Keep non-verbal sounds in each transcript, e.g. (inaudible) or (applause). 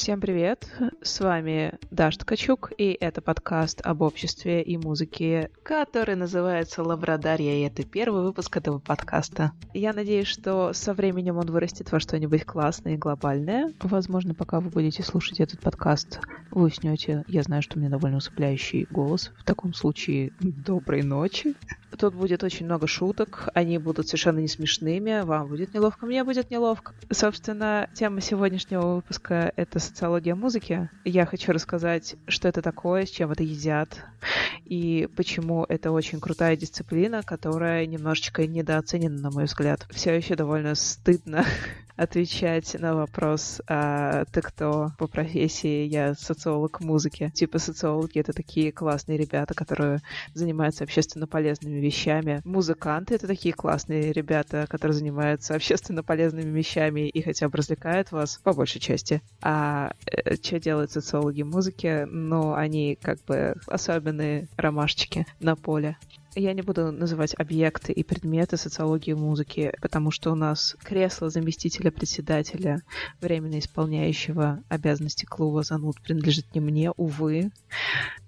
Всем привет! С вами Даша Ткачук, и это подкаст об обществе и музыке, который называется «Лабрадарья», и это первый выпуск этого подкаста. Я надеюсь, что со временем он вырастет во что-нибудь классное и глобальное. Возможно, пока вы будете слушать этот подкаст, вы уснете. Я знаю, что у меня довольно усыпляющий голос. В таком случае, доброй ночи. Тут будет очень много шуток, они будут совершенно не смешными, вам будет неловко, мне будет неловко. Собственно, тема сегодняшнего выпуска — это социология музыки. Я хочу рассказать, что это такое, с чем это едят, и почему это очень крутая дисциплина, которая немножечко недооценена, на мой взгляд. Все еще довольно стыдно (laughs) отвечать на вопрос, а ты кто по профессии? Я социолог музыки. Типа социологи — это такие классные ребята, которые занимаются общественно полезными вещами. Музыканты — это такие классные ребята, которые занимаются общественно полезными вещами и хотя бы развлекают вас, по большей части. А э, что делают социологи музыки? Ну, они как бы особенные ромашечки на поле. Я не буду называть объекты и предметы социологии музыки, потому что у нас кресло заместителя председателя, временно исполняющего обязанности клуба зануд, принадлежит не мне, увы.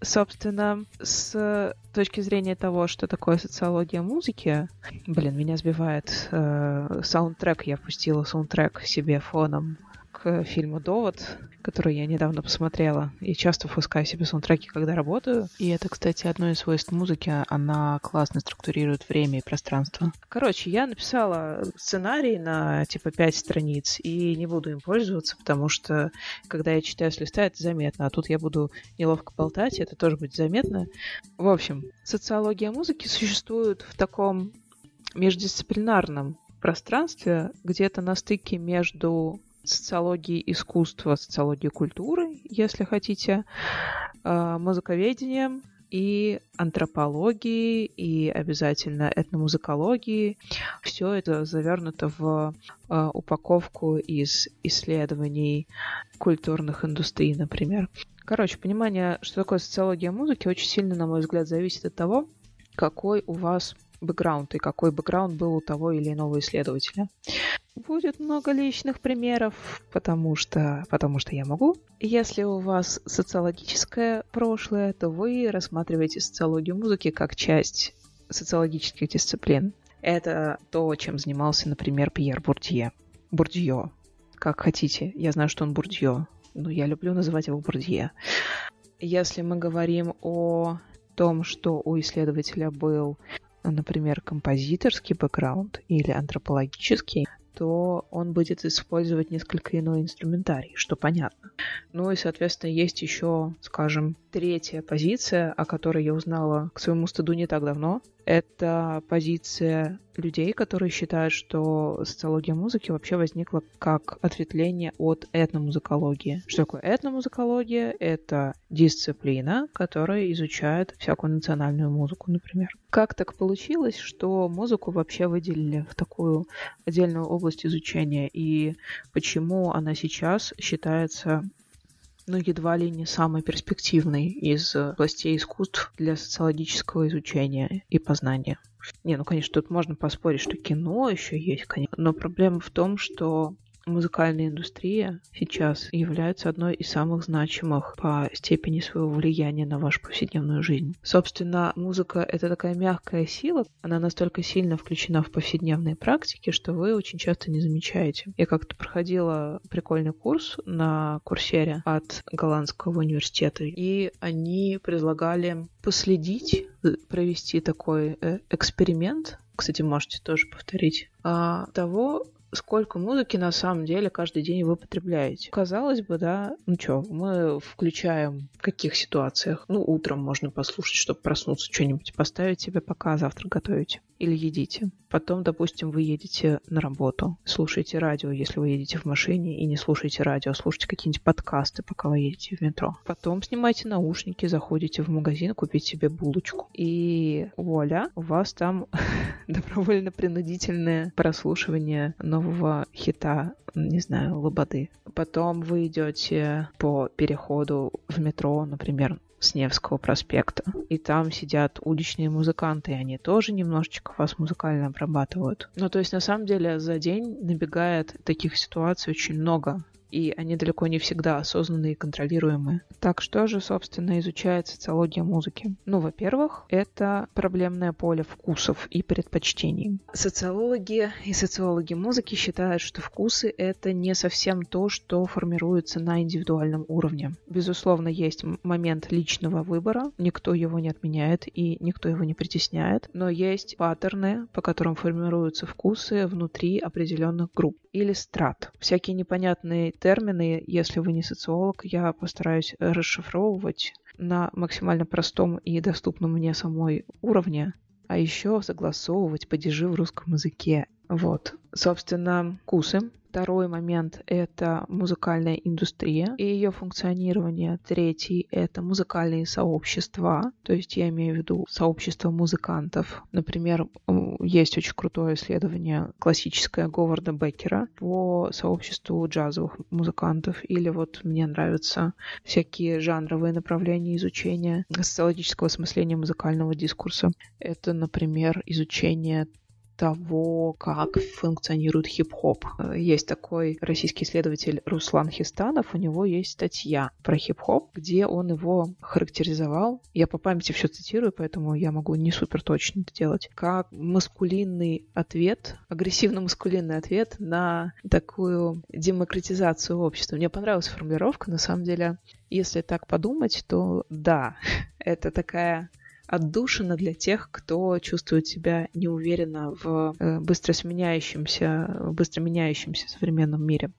Собственно, с точки зрения того, что такое социология музыки, блин, меня сбивает э, саундтрек, я пустила саундтрек себе фоном к фильму «Довод», который я недавно посмотрела. И часто впускаю себе саундтреки, когда работаю. И это, кстати, одно из свойств музыки. Она классно структурирует время и пространство. Короче, я написала сценарий на типа пять страниц и не буду им пользоваться, потому что когда я читаю с листа, это заметно. А тут я буду неловко болтать, и это тоже будет заметно. В общем, социология музыки существует в таком междисциплинарном пространстве, где-то на стыке между социологии искусства, социологии культуры, если хотите, а, музыковедением и антропологии, и обязательно этномузыкологии. Все это завернуто в э, упаковку из исследований культурных индустрий, например. Короче, понимание, что такое социология музыки, очень сильно, на мой взгляд, зависит от того, какой у вас бэкграунд и какой бэкграунд был у того или иного исследователя. Будет много личных примеров, потому что, потому что я могу. Если у вас социологическое прошлое, то вы рассматриваете социологию музыки как часть социологических дисциплин. Это то, чем занимался, например, Пьер Бурдье. Бурдье. Как хотите. Я знаю, что он Бурдье, но я люблю называть его Бурдье. Если мы говорим о том, что у исследователя был например, композиторский бэкграунд или антропологический, то он будет использовать несколько иной инструментарий, что понятно. Ну и, соответственно, есть еще, скажем, третья позиция, о которой я узнала к своему стыду не так давно. Это позиция людей, которые считают, что социология музыки вообще возникла как ответвление от этномузыкологии. Что такое этномузыкология? Это дисциплина, которая изучает всякую национальную музыку, например. Как так получилось, что музыку вообще выделили в такую отдельную область изучения, и почему она сейчас считается ну, едва ли не самый перспективный из областей искусств для социологического изучения и познания. Не, ну, конечно, тут можно поспорить, что кино еще есть, конечно. Но проблема в том, что музыкальная индустрия сейчас является одной из самых значимых по степени своего влияния на вашу повседневную жизнь. Собственно, музыка — это такая мягкая сила, она настолько сильно включена в повседневные практики, что вы очень часто не замечаете. Я как-то проходила прикольный курс на курсере от Голландского университета, и они предлагали последить, провести такой э, эксперимент, кстати, можете тоже повторить, а, того, сколько музыки на самом деле каждый день вы потребляете. Казалось бы, да, ну что, мы включаем в каких ситуациях? Ну, утром можно послушать, чтобы проснуться, что-нибудь поставить себе, пока завтрак готовите или едите. Потом, допустим, вы едете на работу, слушаете радио, если вы едете в машине, и не слушаете радио, слушайте какие-нибудь подкасты, пока вы едете в метро. Потом снимайте наушники, заходите в магазин, купить себе булочку. И вуаля, у вас там (laughs) добровольно-принудительное прослушивание нового хита, не знаю, лободы. Потом вы идете по переходу в метро, например, с Невского проспекта. И там сидят уличные музыканты, и они тоже немножечко вас музыкально обрабатывают. Ну, то есть, на самом деле, за день набегает таких ситуаций очень много. И они далеко не всегда осознанные и контролируемые. Так что же, собственно, изучает социология музыки? Ну, во-первых, это проблемное поле вкусов и предпочтений. Социологи и социологи музыки считают, что вкусы — это не совсем то, что формируется на индивидуальном уровне. Безусловно, есть момент личного выбора, никто его не отменяет и никто его не притесняет, но есть паттерны, по которым формируются вкусы внутри определенных групп или страт. Всякие непонятные термины, если вы не социолог, я постараюсь расшифровывать на максимально простом и доступном мне самой уровне, а еще согласовывать падежи в русском языке. Вот. Собственно, вкусы Второй момент — это музыкальная индустрия и ее функционирование. Третий — это музыкальные сообщества, то есть я имею в виду сообщество музыкантов. Например, есть очень крутое исследование классическое Говарда Беккера по сообществу джазовых музыкантов. Или вот мне нравятся всякие жанровые направления изучения социологического осмысления музыкального дискурса. Это, например, изучение того, как функционирует хип-хоп. Есть такой российский исследователь Руслан Хистанов, у него есть статья про хип-хоп, где он его характеризовал. Я по памяти все цитирую, поэтому я могу не супер точно это делать. Как маскулинный ответ, агрессивно-маскулинный ответ на такую демократизацию общества. Мне понравилась формулировка, на самом деле, если так подумать, то да, (laughs) это такая отдушина для тех, кто чувствует себя неуверенно в э, быстро сменяющемся, быстро меняющемся современном мире.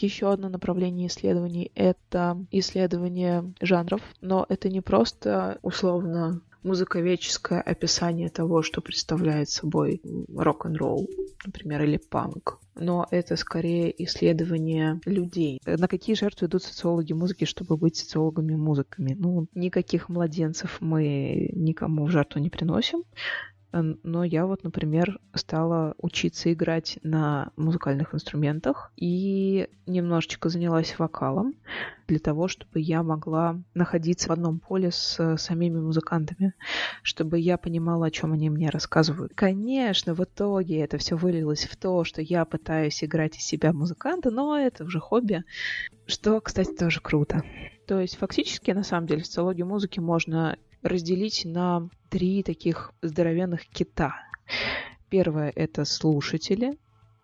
Еще одно направление исследований — это исследование жанров, но это не просто условно музыковедческое описание того, что представляет собой рок-н-ролл, например, или панк. Но это скорее исследование людей. На какие жертвы идут социологи музыки, чтобы быть социологами-музыками? Ну, никаких младенцев мы никому в жертву не приносим. Но я вот, например, стала учиться играть на музыкальных инструментах и немножечко занялась вокалом для того, чтобы я могла находиться в одном поле с самими музыкантами, чтобы я понимала, о чем они мне рассказывают. Конечно, в итоге это все вылилось в то, что я пытаюсь играть из себя музыканта, но это уже хобби, что, кстати, тоже круто. То есть фактически, на самом деле, социологию музыки можно разделить на три таких здоровенных кита. Первое — это слушатели,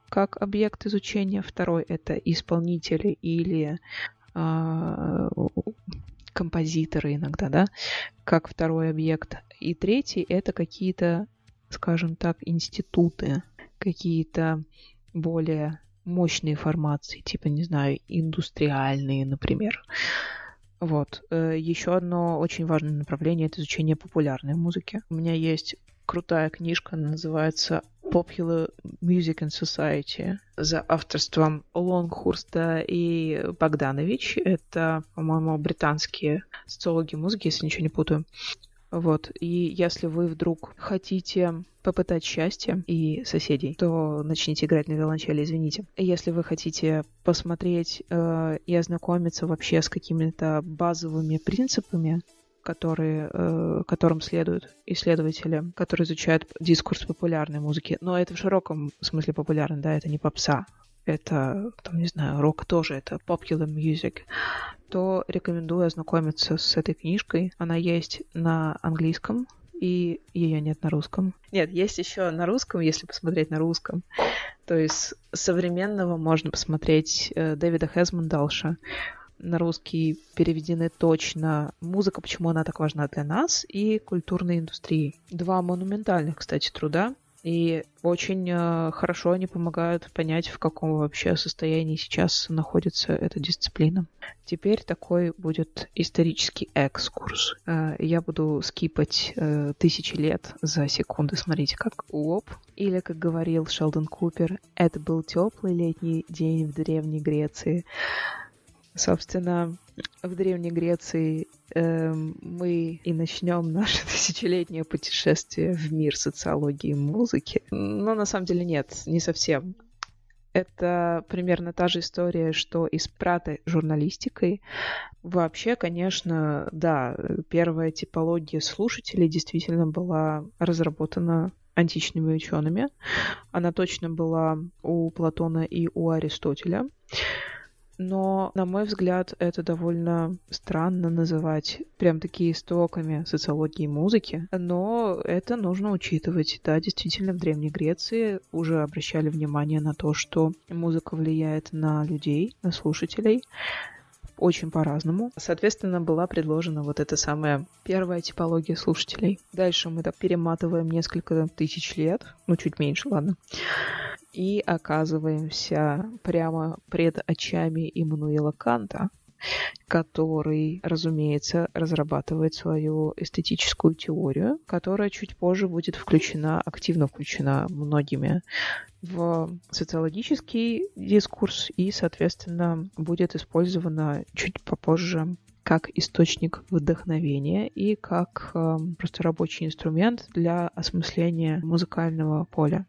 как объект изучения. Второй — это исполнители или э, композиторы иногда, да, как второй объект. И третий — это какие-то, скажем так, институты, какие-то более мощные формации, типа, не знаю, индустриальные, например. Вот. Э, Еще одно очень важное направление — это изучение популярной музыки. У меня есть крутая книжка, называется Popular Music and Society за авторством Лонгхурста и Богданович. Это, по-моему, британские социологи музыки, если ничего не путаю. Вот. И если вы вдруг хотите попытать счастье и соседей, то начните играть на виолончели, извините. Если вы хотите посмотреть э, и ознакомиться вообще с какими-то базовыми принципами, которые, э, которым следуют исследователи, которые изучают дискурс популярной музыки. Но это в широком смысле популярный, да, это не попса, это, там, не знаю, рок тоже, это popular music, то рекомендую ознакомиться с этой книжкой. Она есть на английском, и ее нет на русском. Нет, есть еще на русском, если посмотреть на русском. То есть современного можно посмотреть э, Дэвида Хезмондалша. На русский переведены точно «Музыка. Почему она так важна для нас» и «Культурной индустрии». Два монументальных, кстати, труда. И очень э, хорошо они помогают понять, в каком вообще состоянии сейчас находится эта дисциплина. Теперь такой будет исторический экскурс. Э, я буду скипать э, тысячи лет за секунды. Смотрите, как лоб. Или, как говорил Шелдон Купер, это был теплый летний день в Древней Греции. Собственно, в Древней Греции э, мы и начнем наше (laughs) тысячелетнее путешествие в мир социологии и музыки. Но на самом деле нет, не совсем. Это примерно та же история, что и с пратой журналистикой. Вообще, конечно, да, первая типология слушателей действительно была разработана античными учеными. Она точно была у Платона и у Аристотеля. Но, на мой взгляд, это довольно странно называть прям такие истоками социологии музыки, но это нужно учитывать. Да, действительно, в Древней Греции уже обращали внимание на то, что музыка влияет на людей, на слушателей, очень по-разному. Соответственно, была предложена вот эта самая первая типология слушателей. Дальше мы так перематываем несколько тысяч лет, ну чуть меньше, ладно, и оказываемся прямо пред очами Иммануила Канта, который, разумеется, разрабатывает свою эстетическую теорию, которая чуть позже будет включена, активно включена многими в социологический дискурс и, соответственно, будет использована чуть попозже как источник вдохновения и как э, просто рабочий инструмент для осмысления музыкального поля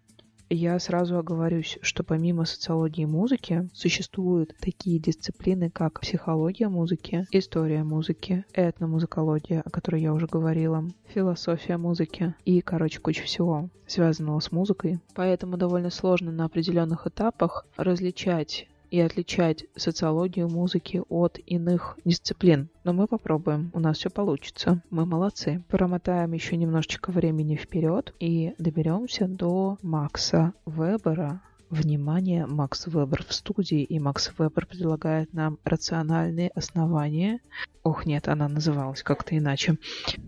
я сразу оговорюсь, что помимо социологии музыки существуют такие дисциплины, как психология музыки, история музыки, этномузыкология, о которой я уже говорила, философия музыки и, короче, куча всего связанного с музыкой. Поэтому довольно сложно на определенных этапах различать и отличать социологию музыки от иных дисциплин. Но мы попробуем, у нас все получится. Мы молодцы. Промотаем еще немножечко времени вперед и доберемся до Макса Вебера, Внимание, Макс Вебер в студии, и Макс Вебер предлагает нам рациональные основания. Ох, нет, она называлась как-то иначе.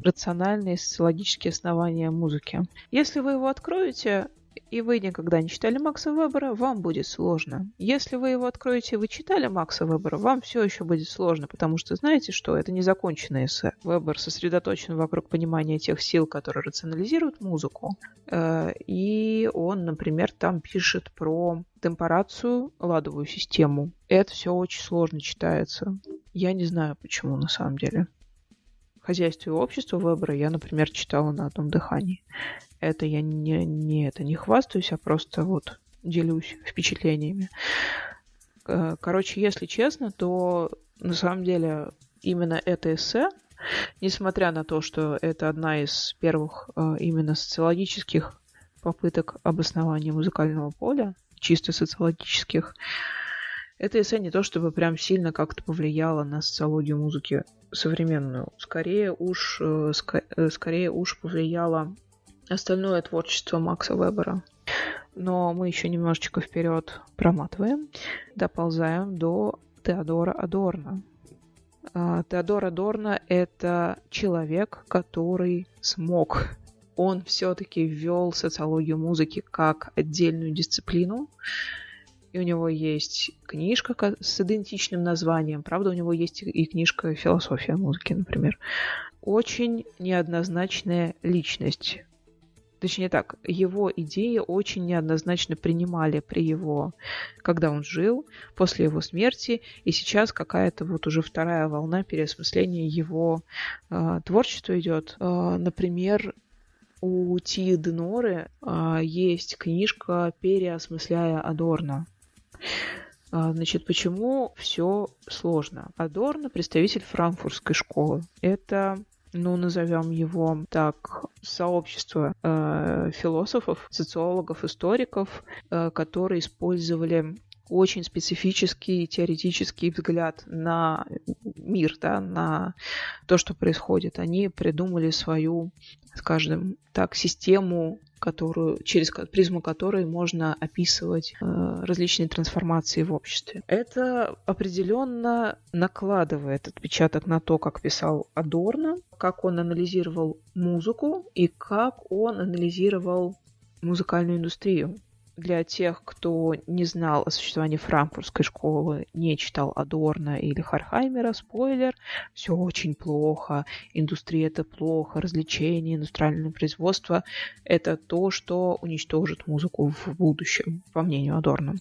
Рациональные социологические основания музыки. Если вы его откроете, и вы никогда не читали Макса Вебера, вам будет сложно. Если вы его откроете вы читали Макса Вебера, вам все еще будет сложно, потому что знаете, что это незаконченное эссе. Вебер сосредоточен вокруг понимания тех сил, которые рационализируют музыку. Э, и он, например, там пишет про темпорацию, ладовую систему. Это все очень сложно читается. Я не знаю, почему на самом деле. Хозяйство и общество Вебера я, например, читала на одном дыхании. Это я не, не, это не хвастаюсь, а просто вот делюсь впечатлениями. Э, короче, если честно, то на самом деле именно это эссе, несмотря на то, что это одна из первых э, именно социологических попыток обоснования музыкального поля, чисто социологических, это эссе не то, чтобы прям сильно как-то повлияло на социологию музыки современную. Скорее уж, э, скорее уж повлияло остальное творчество Макса Вебера. Но мы еще немножечко вперед проматываем, доползаем до Теодора Адорна. Теодор Адорно — это человек, который смог. Он все-таки ввел социологию музыки как отдельную дисциплину, и у него есть книжка с идентичным названием. Правда, у него есть и книжка «Философия музыки», например. Очень неоднозначная личность точнее так, его идеи очень неоднозначно принимали при его, когда он жил, после его смерти, и сейчас какая-то вот уже вторая волна переосмысления его э, творчества идет. Э, например, у Ти Деноры э, есть книжка «Переосмысляя Адорно». Значит, почему все сложно? Адорно – представитель франкфуртской школы. Это ну, назовем его так, сообщество э, философов, социологов, историков, э, которые использовали очень специфический теоретический взгляд на мир, да, на то, что происходит. Они придумали свою, скажем так, систему которую, через призму которой можно описывать э, различные трансформации в обществе. Это определенно накладывает отпечаток на то, как писал Адорно, как он анализировал музыку и как он анализировал музыкальную индустрию для тех, кто не знал о существовании франкфуртской школы, не читал Адорна или Хархаймера, спойлер, все очень плохо, индустрия это плохо, развлечения, индустриальное производство это то, что уничтожит музыку в будущем, по мнению Адорна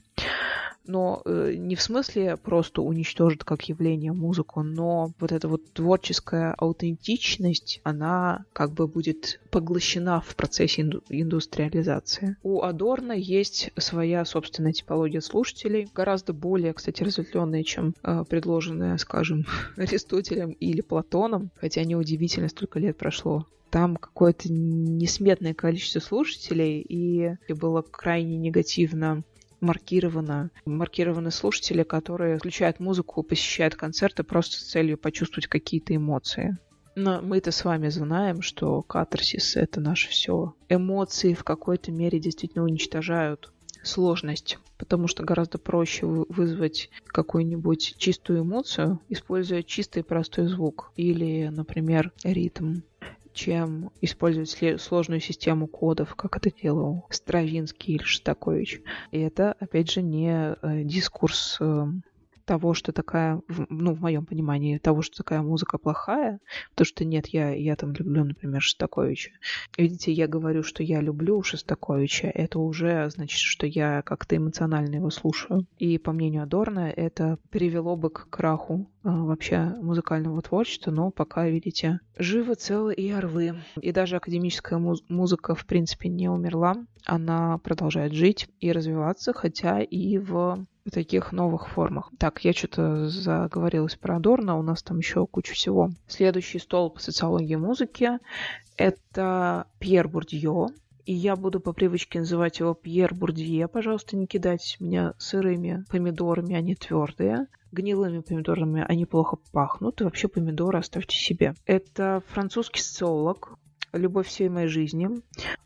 но э, не в смысле просто уничтожит как явление музыку, но вот эта вот творческая аутентичность, она как бы будет поглощена в процессе инду- индустриализации. У Адорна есть своя собственная типология слушателей, гораздо более, кстати, разветвленная, чем э, предложенная, скажем, (laughs) Аристотелем или Платоном, хотя неудивительно, столько лет прошло там какое-то несметное количество слушателей, и было крайне негативно маркировано. Маркированы слушатели, которые включают музыку, посещают концерты просто с целью почувствовать какие-то эмоции. Но мы-то с вами знаем, что катарсис — это наше все. Эмоции в какой-то мере действительно уничтожают сложность, потому что гораздо проще вызвать какую-нибудь чистую эмоцию, используя чистый простой звук или, например, ритм чем использовать сложную систему кодов, как это делал Стравинский или Шостакович. И это, опять же, не э, дискурс э, того, что такая, ну, в моем понимании, того, что такая музыка плохая, то, что нет, я, я там люблю, например, Шостаковича. Видите, я говорю, что я люблю Шостаковича, это уже значит, что я как-то эмоционально его слушаю. И по мнению Адорна, это привело бы к краху а, вообще музыкального творчества, но пока, видите, живы, целы и орлы. И даже академическая муз- музыка, в принципе, не умерла. Она продолжает жить и развиваться, хотя и в таких новых формах. Так, я что-то заговорилась про Адорно, у нас там еще куча всего. Следующий стол по социологии музыки — это Пьер Бурдье, и я буду по привычке называть его Пьер Бурдье. Пожалуйста, не кидайте меня сырыми помидорами, они твердые. Гнилыми помидорами они плохо пахнут, и вообще помидоры оставьте себе. Это французский социолог, любовь всей моей жизни.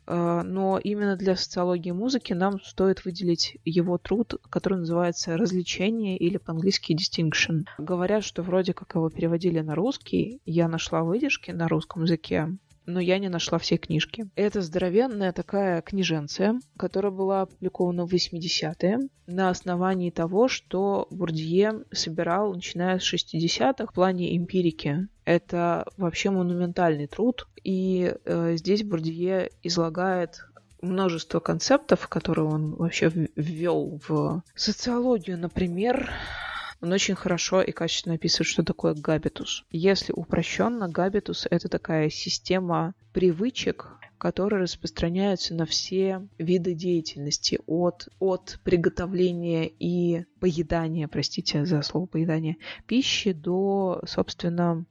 А, но именно для социологии музыки нам стоит выделить его труд, который называется «Развлечение» или по-английски «Distinction». Говорят, что вроде как его переводили на русский. Я нашла выдержки на русском языке но я не нашла всей книжки. Это здоровенная такая книженция, которая была опубликована в 80-е на основании того, что Бурдье собирал, начиная с 60-х, в плане эмпирики. Это вообще монументальный труд, и э, здесь Бурдье излагает множество концептов, которые он вообще ввел в социологию, например, он очень хорошо и качественно описывает, что такое габитус. Если упрощенно, габитус — это такая система привычек, которые распространяются на все виды деятельности, от, от приготовления и поедания, простите за слово поедание, пищи до, собственно,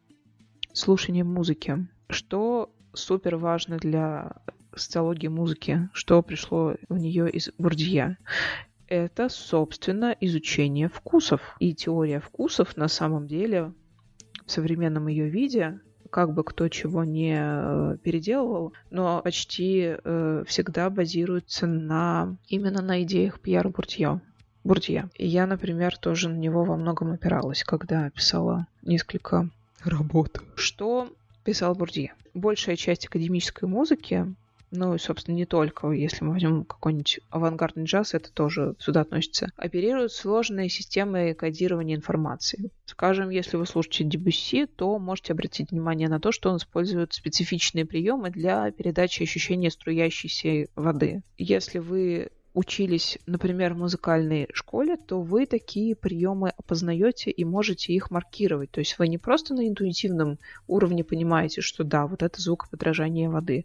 слушания музыки. Что супер важно для социологии музыки, что пришло в нее из Бурдья это, собственно, изучение вкусов. И теория вкусов на самом деле в современном ее виде как бы кто чего не э, переделывал, но почти э, всегда базируется на именно на идеях Пьера Буртье. Бурдье. И я, например, тоже на него во многом опиралась, когда писала несколько работ. Что писал Бурдье? Большая часть академической музыки ну и, собственно, не только, если мы возьмем какой-нибудь авангардный джаз, это тоже сюда относится, оперируют сложной системой кодирования информации. Скажем, если вы слушаете Дебюсси, то можете обратить внимание на то, что он использует специфичные приемы для передачи ощущения струящейся воды. Если вы учились, например, в музыкальной школе, то вы такие приемы опознаете и можете их маркировать. То есть вы не просто на интуитивном уровне понимаете, что да, вот это звук подражания воды,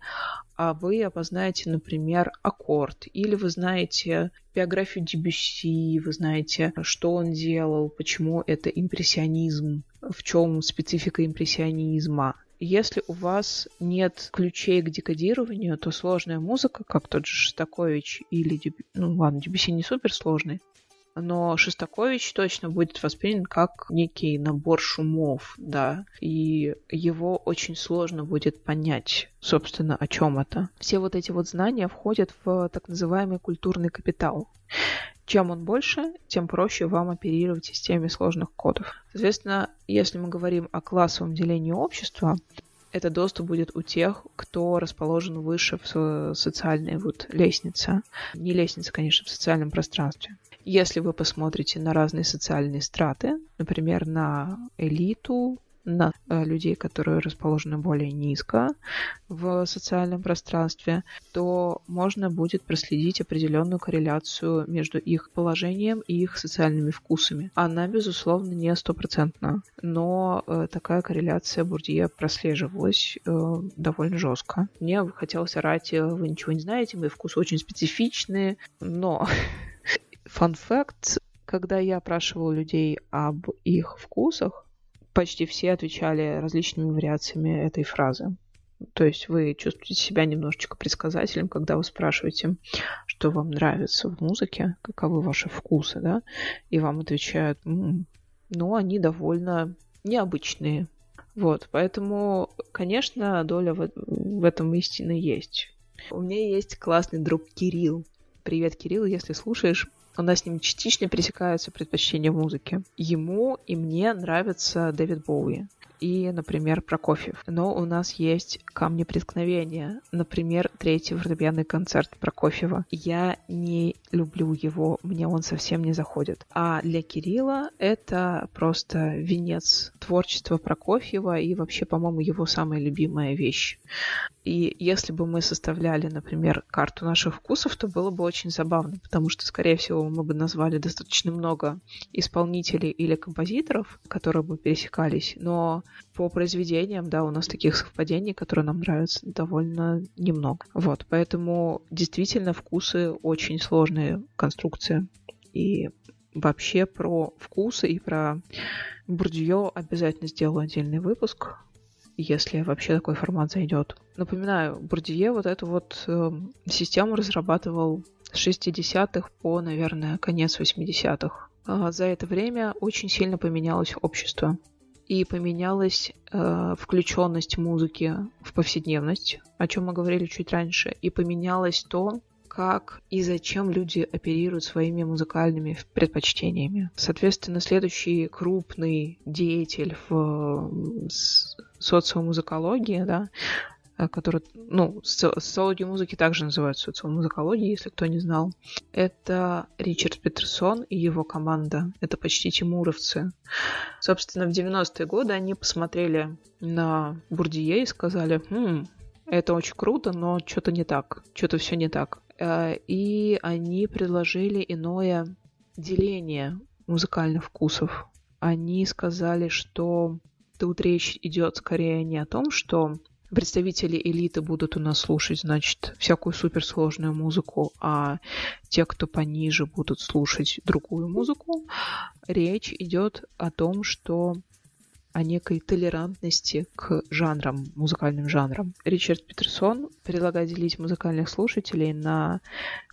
а вы опознаете, например, аккорд, или вы знаете биографию Дебюсси, вы знаете, что он делал, почему это импрессионизм, в чем специфика импрессионизма. Если у вас нет ключей к декодированию, то сложная музыка, как тот же Шостакович или... Ну ладно, Дебюсси не супер сложный, но Шостакович точно будет воспринят как некий набор шумов, да, и его очень сложно будет понять, собственно, о чем это. Все вот эти вот знания входят в так называемый культурный капитал. Чем он больше, тем проще вам оперировать системе сложных кодов. Соответственно, если мы говорим о классовом делении общества, этот доступ будет у тех, кто расположен выше в социальной вот лестнице. Не лестнице, конечно, в социальном пространстве. Если вы посмотрите на разные социальные страты, например, на элиту, на э, людей, которые расположены более низко в социальном пространстве, то можно будет проследить определенную корреляцию между их положением и их социальными вкусами. Она, безусловно, не стопроцентна, но э, такая корреляция Бурдье прослеживалась э, довольно жестко. Мне хотелось орать, вы ничего не знаете, мои вкусы очень специфичные, но (laughs) фан факт, когда я опрашивала людей об их вкусах, почти все отвечали различными вариациями этой фразы. То есть вы чувствуете себя немножечко предсказателем, когда вы спрашиваете, что вам нравится в музыке, каковы ваши вкусы, да, и вам отвечают, ну, они довольно необычные. Вот, поэтому, конечно, доля в, в этом истины есть. У меня есть классный друг Кирилл. Привет, Кирилл, если слушаешь. У нас с ним частично пересекаются предпочтения в музыке. Ему и мне нравится Дэвид Боуи и, например, Прокофьев. Но у нас есть камни преткновения. Например, третий фортепианный концерт Прокофьева. Я не люблю его, мне он совсем не заходит. А для Кирилла это просто венец творчества Прокофьева и вообще, по-моему, его самая любимая вещь. И если бы мы составляли, например, карту наших вкусов, то было бы очень забавно, потому что, скорее всего, мы бы назвали достаточно много исполнителей или композиторов, которые бы пересекались, но по произведениям, да, у нас таких совпадений, которые нам нравятся, довольно немного. Вот, поэтому действительно вкусы очень сложные конструкции. И вообще про вкусы и про Бурдье обязательно сделаю отдельный выпуск, если вообще такой формат зайдет. Напоминаю, Бурдье вот эту вот э, систему разрабатывал с 60-х по, наверное, конец 80-х. А за это время очень сильно поменялось общество и поменялась э, включенность музыки в повседневность, о чем мы говорили чуть раньше, и поменялось то, как и зачем люди оперируют своими музыкальными предпочтениями. Соответственно, следующий крупный деятель в социомузыкологии, да, который, ну, социология музыки также называют социомузыкологией, если кто не знал. Это Ричард Петерсон и его команда. Это почти тимуровцы. Собственно, в 90-е годы они посмотрели на Бурдие и сказали, хм, это очень круто, но что-то не так, что-то все не так. Э, и они предложили иное деление музыкальных вкусов. Они сказали, что тут речь идет скорее не о том, что представители элиты будут у нас слушать, значит, всякую суперсложную музыку, а те, кто пониже, будут слушать другую музыку. Речь идет о том, что о некой толерантности к жанрам, музыкальным жанрам. Ричард Петерсон предлагает делить музыкальных слушателей на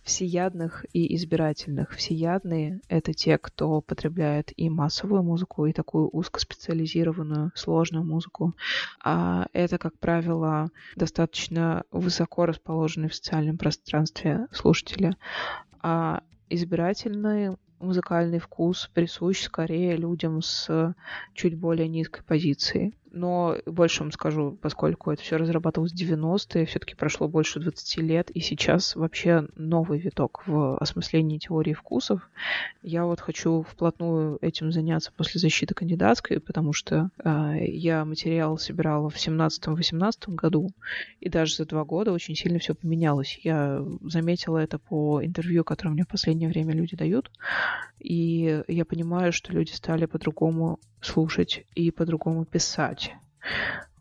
всеядных и избирательных. Всеядные — это те, кто потребляет и массовую музыку, и такую узкоспециализированную, сложную музыку. А это, как правило, достаточно высоко расположенные в социальном пространстве слушатели. А избирательные музыкальный вкус присущ скорее людям с чуть более низкой позицией но больше вам скажу, поскольку это все разрабатывалось в 90-е, все-таки прошло больше 20 лет, и сейчас вообще новый виток в осмыслении теории вкусов. Я вот хочу вплотную этим заняться после защиты кандидатской, потому что э, я материал собирала в 17-18 году, и даже за два года очень сильно все поменялось. Я заметила это по интервью, которые мне в последнее время люди дают, и я понимаю, что люди стали по-другому слушать и по-другому писать.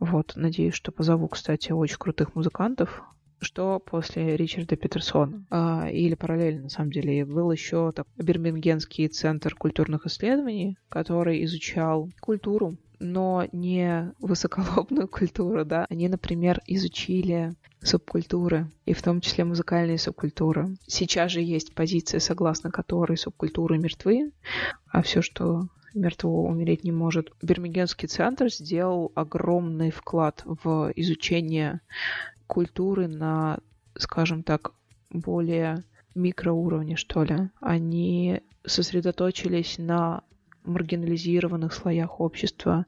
Вот, надеюсь, что позову, кстати, очень крутых музыкантов, что после Ричарда Петерсона. А, или параллельно, на самом деле, был еще так, Бирмингенский центр культурных исследований, который изучал культуру, но не высоколобную культуру, да. Они, например, изучили субкультуры, и в том числе музыкальные субкультуры. Сейчас же есть позиция, согласно которой субкультуры мертвы, а все, что мертвого умереть не может. Бирмингемский центр сделал огромный вклад в изучение культуры на, скажем так, более микроуровне, что ли. Они сосредоточились на маргинализированных слоях общества,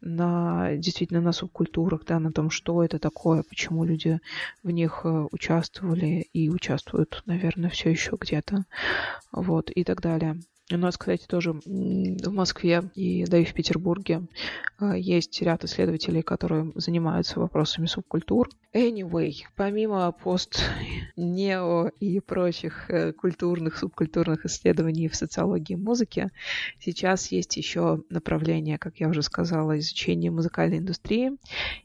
на действительно на субкультурах, да, на том, что это такое, почему люди в них э, участвовали и участвуют, наверное, все еще где-то, вот, и так далее. У нас, кстати, тоже в Москве и да и в Петербурге а, есть ряд исследователей, которые занимаются вопросами субкультур. Anyway, помимо пост (laughs) нео и прочих э, культурных, субкультурных исследований в социологии музыки, сейчас есть еще направление, как я уже сказала, изучение музыкальной индустрии.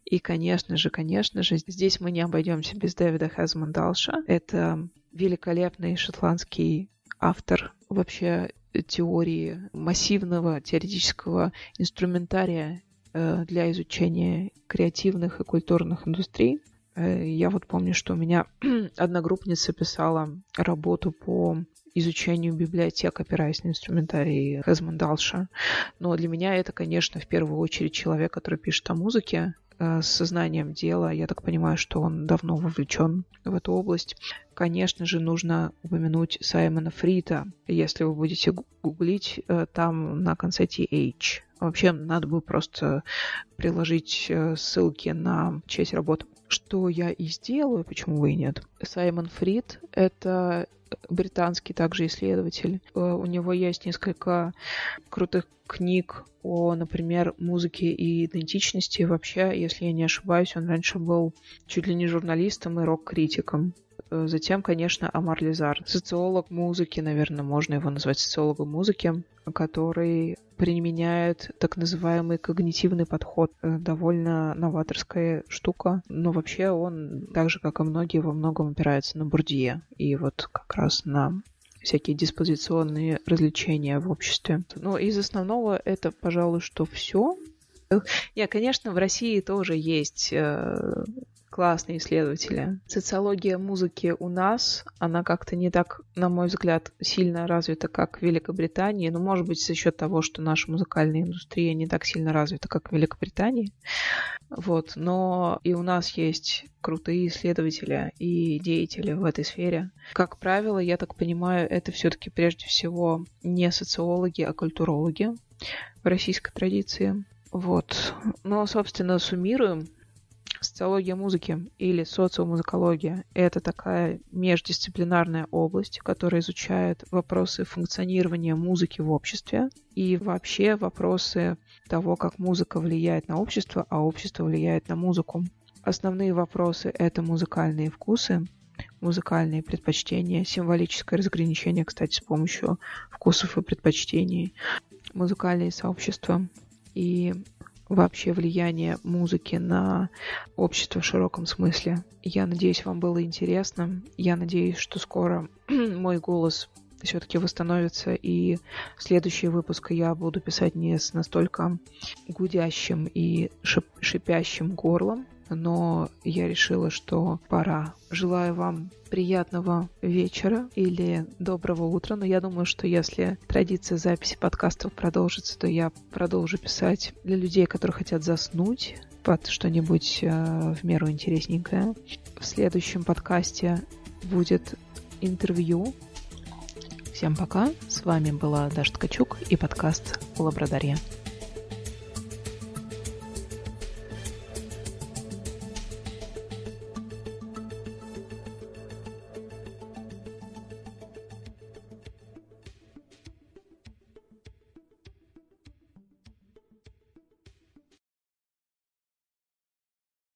И, конечно же, конечно же, здесь мы не обойдемся без Дэвида Хазмандалша. Это великолепный шотландский автор вообще теории массивного теоретического инструментария э, для изучения креативных и культурных индустрий. Э, я вот помню, что у меня (clears throat) одногруппница писала работу по изучению библиотек, опираясь на инструментарий Хезман Но для меня это, конечно, в первую очередь человек, который пишет о музыке, с сознанием дела. Я так понимаю, что он давно вовлечен в эту область. Конечно же, нужно упомянуть Саймона Фрита. Если вы будете гуглить, э, там на конце TH. Вообще, надо бы просто приложить э, ссылки на часть работы что я и сделаю, почему бы и нет. Саймон Фрид — это британский также исследователь. Э, у него есть несколько крутых книг о, например, музыке и идентичности. Вообще, если я не ошибаюсь, он раньше был чуть ли не журналистом и рок-критиком. Э, затем, конечно, Амар Лизар. Социолог музыки, наверное, можно его назвать социологом музыки, который применяет так называемый когнитивный подход. Э, довольно новаторская штука, но вообще он, так же как и многие, во многом опирается на Бурдье и вот как раз на всякие диспозиционные развлечения в обществе. Но из основного это, пожалуй, что все. Я, конечно, в России тоже есть э, классные исследователи. Социология музыки у нас, она как-то не так, на мой взгляд, сильно развита, как в Великобритании. Ну, может быть, за счет того, что наша музыкальная индустрия не так сильно развита, как в Великобритании. Вот. Но и у нас есть крутые исследователи и деятели в этой сфере. Как правило, я так понимаю, это все-таки прежде всего не социологи, а культурологи в российской традиции. Вот. Но, собственно, суммируем. Социология музыки или социомузыкология – это такая междисциплинарная область, которая изучает вопросы функционирования музыки в обществе и вообще вопросы того, как музыка влияет на общество, а общество влияет на музыку. Основные вопросы – это музыкальные вкусы, музыкальные предпочтения, символическое разграничение, кстати, с помощью вкусов и предпочтений, музыкальные сообщества и вообще влияние музыки на общество в широком смысле. Я надеюсь, вам было интересно. Я надеюсь, что скоро (clears throat) мой голос все-таки восстановится, и следующий выпуск я буду писать не с настолько гудящим и шип шипящим горлом, но я решила, что пора. Желаю вам приятного вечера или доброго утра. Но я думаю, что если традиция записи подкастов продолжится, то я продолжу писать для людей, которые хотят заснуть под что-нибудь э, в меру интересненькое. В следующем подкасте будет интервью. Всем пока. С вами была Даша Ткачук и подкаст «Лабрадарья».